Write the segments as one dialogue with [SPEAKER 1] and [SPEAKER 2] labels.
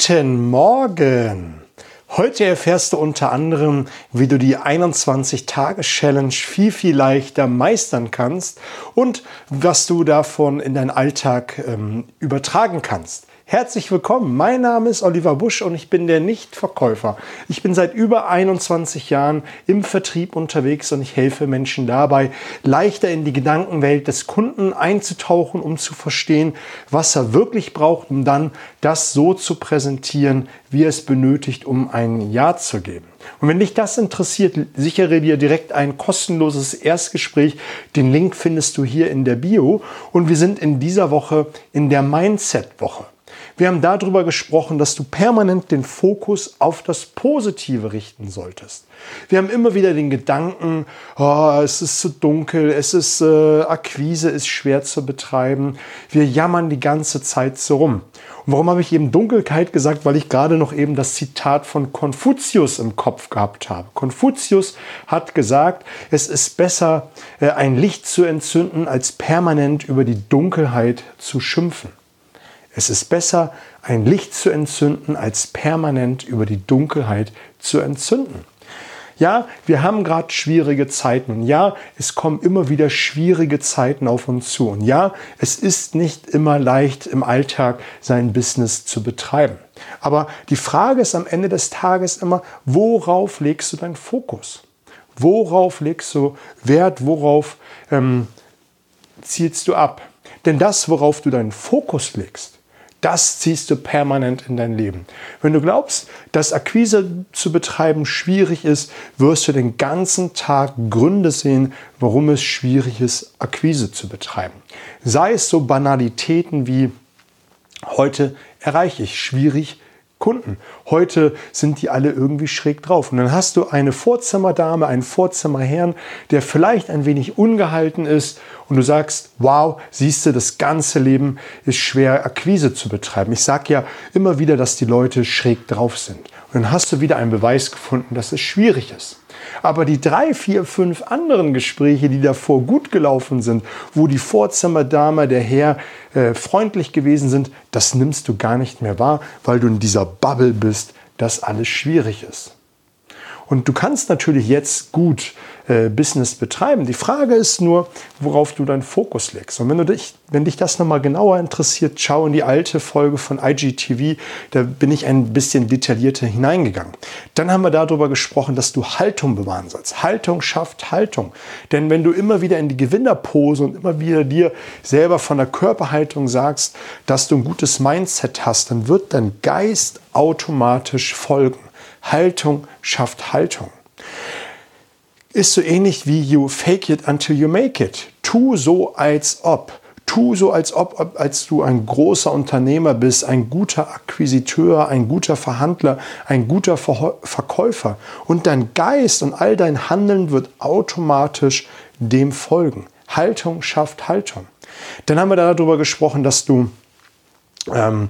[SPEAKER 1] Guten Morgen! Heute erfährst du unter anderem, wie du die 21-Tage-Challenge viel, viel leichter meistern kannst und was du davon in deinen Alltag ähm, übertragen kannst. Herzlich willkommen. Mein Name ist Oliver Busch und ich bin der Nichtverkäufer. Ich bin seit über 21 Jahren im Vertrieb unterwegs und ich helfe Menschen dabei, leichter in die Gedankenwelt des Kunden einzutauchen, um zu verstehen, was er wirklich braucht, um dann das so zu präsentieren, wie er es benötigt, um ein Ja zu geben. Und wenn dich das interessiert, sichere dir direkt ein kostenloses Erstgespräch. Den Link findest du hier in der Bio. Und wir sind in dieser Woche in der Mindset-Woche. Wir haben darüber gesprochen, dass du permanent den Fokus auf das Positive richten solltest. Wir haben immer wieder den Gedanken, oh, es ist zu dunkel, es ist äh, Akquise ist schwer zu betreiben. Wir jammern die ganze Zeit so rum. Und warum habe ich eben Dunkelheit gesagt? Weil ich gerade noch eben das Zitat von Konfuzius im Kopf gehabt habe. Konfuzius hat gesagt, es ist besser, äh, ein Licht zu entzünden, als permanent über die Dunkelheit zu schimpfen. Es ist besser, ein Licht zu entzünden, als permanent über die Dunkelheit zu entzünden. Ja, wir haben gerade schwierige Zeiten. Und ja, es kommen immer wieder schwierige Zeiten auf uns zu. Und ja, es ist nicht immer leicht im Alltag sein Business zu betreiben. Aber die Frage ist am Ende des Tages immer, worauf legst du deinen Fokus? Worauf legst du Wert? Worauf ähm, zielst du ab? Denn das, worauf du deinen Fokus legst, das ziehst du permanent in dein Leben. Wenn du glaubst, dass Akquise zu betreiben schwierig ist, wirst du den ganzen Tag Gründe sehen, warum es schwierig ist, Akquise zu betreiben. Sei es so Banalitäten wie heute erreiche ich schwierig Kunden. Heute sind die alle irgendwie schräg drauf. Und dann hast du eine Vorzimmerdame, einen Vorzimmerherrn, der vielleicht ein wenig ungehalten ist und du sagst, wow, siehst du, das ganze Leben ist schwer, Akquise zu betreiben. Ich sage ja immer wieder, dass die Leute schräg drauf sind. Und dann hast du wieder einen Beweis gefunden, dass es schwierig ist. Aber die drei, vier, fünf anderen Gespräche, die davor gut gelaufen sind, wo die Vorzimmerdame, der Herr äh, freundlich gewesen sind, das nimmst du gar nicht mehr wahr, weil du in dieser Bubble bist, dass alles schwierig ist. Und du kannst natürlich jetzt gut äh, Business betreiben. Die Frage ist nur, worauf du deinen Fokus legst. Und wenn, du dich, wenn dich das nochmal genauer interessiert, schau in die alte Folge von IGTV. Da bin ich ein bisschen detaillierter hineingegangen. Dann haben wir darüber gesprochen, dass du Haltung bewahren sollst. Haltung schafft Haltung. Denn wenn du immer wieder in die Gewinnerpose und immer wieder dir selber von der Körperhaltung sagst, dass du ein gutes Mindset hast, dann wird dein Geist automatisch folgen. Haltung schafft Haltung. Ist so ähnlich wie you fake it until you make it. Tu so als ob. Tu so als ob, als du ein großer Unternehmer bist, ein guter Akquisiteur, ein guter Verhandler, ein guter Verkäufer. Und dein Geist und all dein Handeln wird automatisch dem folgen. Haltung schafft Haltung. Dann haben wir darüber gesprochen, dass du ähm,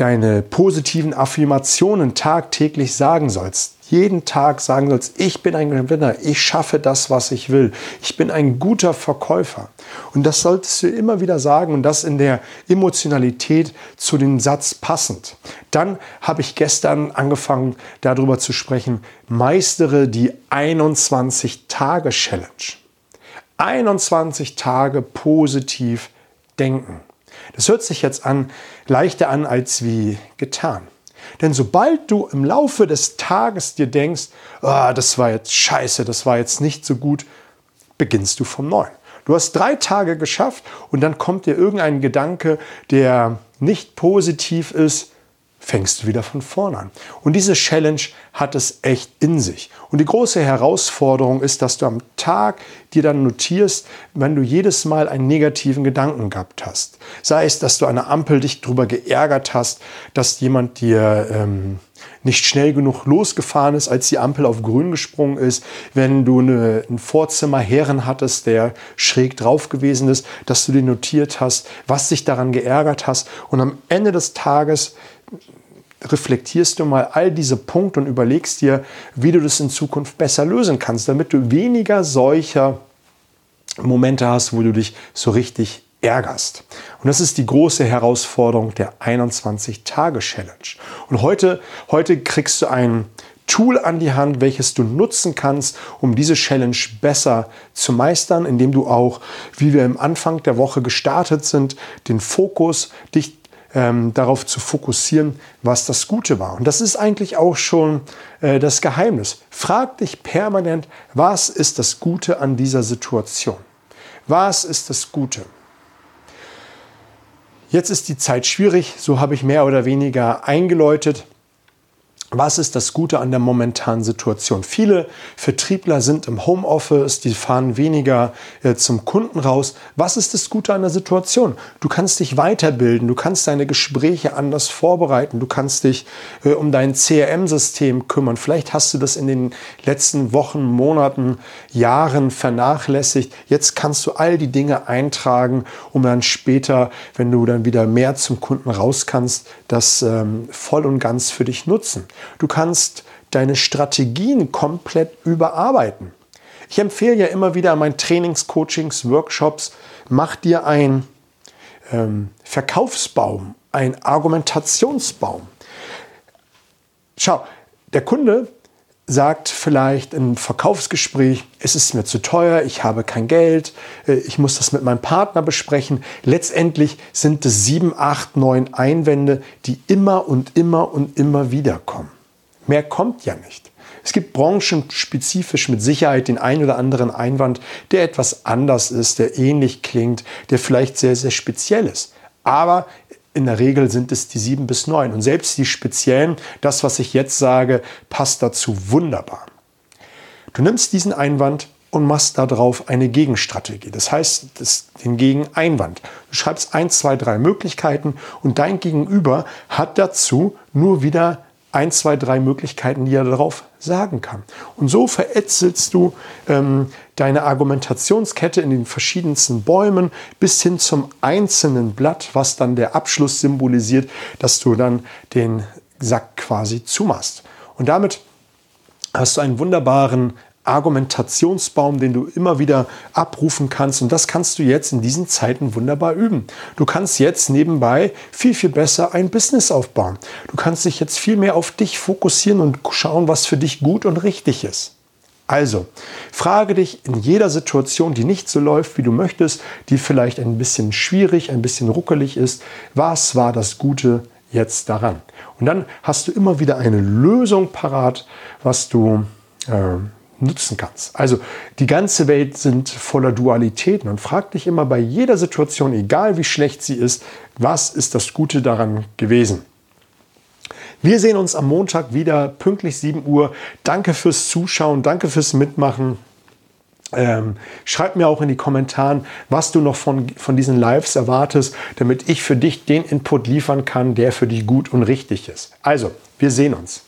[SPEAKER 1] deine positiven Affirmationen tagtäglich sagen sollst. Jeden Tag sagen sollst, ich bin ein Gewinner, ich schaffe das, was ich will, ich bin ein guter Verkäufer. Und das solltest du immer wieder sagen und das in der Emotionalität zu dem Satz passend. Dann habe ich gestern angefangen darüber zu sprechen, meistere die 21-Tage-Challenge. 21 Tage positiv denken. Das hört sich jetzt an, leichter an als wie getan. Denn sobald du im Laufe des Tages dir denkst, oh, das war jetzt scheiße, das war jetzt nicht so gut, beginnst du vom Neuen. Du hast drei Tage geschafft und dann kommt dir irgendein Gedanke, der nicht positiv ist fängst du wieder von vorne an. Und diese Challenge hat es echt in sich. Und die große Herausforderung ist, dass du am Tag dir dann notierst, wenn du jedes Mal einen negativen Gedanken gehabt hast. Sei es, dass du an der Ampel dich darüber geärgert hast, dass jemand dir ähm, nicht schnell genug losgefahren ist, als die Ampel auf grün gesprungen ist, wenn du eine, ein Vorzimmer Herren hattest, der schräg drauf gewesen ist, dass du dir notiert hast, was dich daran geärgert hast und am Ende des Tages reflektierst du mal all diese Punkte und überlegst dir, wie du das in Zukunft besser lösen kannst, damit du weniger solcher Momente hast, wo du dich so richtig ärgerst. Und das ist die große Herausforderung der 21-Tage-Challenge. Und heute, heute kriegst du ein Tool an die Hand, welches du nutzen kannst, um diese Challenge besser zu meistern, indem du auch, wie wir im Anfang der Woche gestartet sind, den Fokus, dich ähm, darauf zu fokussieren, was das Gute war. Und das ist eigentlich auch schon äh, das Geheimnis. Frag dich permanent, was ist das Gute an dieser Situation? Was ist das Gute? Jetzt ist die Zeit schwierig, so habe ich mehr oder weniger eingeläutet. Was ist das Gute an der momentanen Situation? Viele Vertriebler sind im Homeoffice, die fahren weniger äh, zum Kunden raus. Was ist das Gute an der Situation? Du kannst dich weiterbilden, du kannst deine Gespräche anders vorbereiten, du kannst dich äh, um dein CRM-System kümmern. Vielleicht hast du das in den letzten Wochen, Monaten, Jahren vernachlässigt. Jetzt kannst du all die Dinge eintragen, um dann später, wenn du dann wieder mehr zum Kunden raus kannst, das ähm, voll und ganz für dich nutzen. Du kannst deine Strategien komplett überarbeiten. Ich empfehle ja immer wieder an meinen Trainings, Coachings, Workshops, mach dir ein ähm, Verkaufsbaum, ein Argumentationsbaum. Schau, der Kunde sagt vielleicht im Verkaufsgespräch, es ist mir zu teuer, ich habe kein Geld, äh, ich muss das mit meinem Partner besprechen. Letztendlich sind es sieben, acht, neun Einwände, die immer und immer und immer wieder kommen. Mehr kommt ja nicht. Es gibt branchenspezifisch mit Sicherheit den einen oder anderen Einwand, der etwas anders ist, der ähnlich klingt, der vielleicht sehr, sehr speziell ist. Aber in der Regel sind es die sieben bis neun. Und selbst die speziellen, das, was ich jetzt sage, passt dazu wunderbar. Du nimmst diesen Einwand und machst darauf eine Gegenstrategie. Das heißt, das, den Gegeneinwand. Du schreibst ein, zwei, drei Möglichkeiten und dein Gegenüber hat dazu nur wieder ein, zwei, drei Möglichkeiten, die er darauf sagen kann. Und so verätzelst du ähm, deine Argumentationskette in den verschiedensten Bäumen bis hin zum einzelnen Blatt, was dann der Abschluss symbolisiert, dass du dann den Sack quasi zumachst. Und damit hast du einen wunderbaren Argumentationsbaum, den du immer wieder abrufen kannst. Und das kannst du jetzt in diesen Zeiten wunderbar üben. Du kannst jetzt nebenbei viel, viel besser ein Business aufbauen. Du kannst dich jetzt viel mehr auf dich fokussieren und schauen, was für dich gut und richtig ist. Also, frage dich in jeder Situation, die nicht so läuft, wie du möchtest, die vielleicht ein bisschen schwierig, ein bisschen ruckelig ist, was war das Gute jetzt daran? Und dann hast du immer wieder eine Lösung parat, was du äh, nutzen kannst. Also die ganze Welt sind voller Dualitäten und frag dich immer bei jeder Situation, egal wie schlecht sie ist, was ist das Gute daran gewesen? Wir sehen uns am Montag wieder pünktlich 7 Uhr. Danke fürs Zuschauen, danke fürs Mitmachen. Ähm, schreib mir auch in die Kommentare, was du noch von, von diesen Lives erwartest, damit ich für dich den Input liefern kann, der für dich gut und richtig ist. Also, wir sehen uns.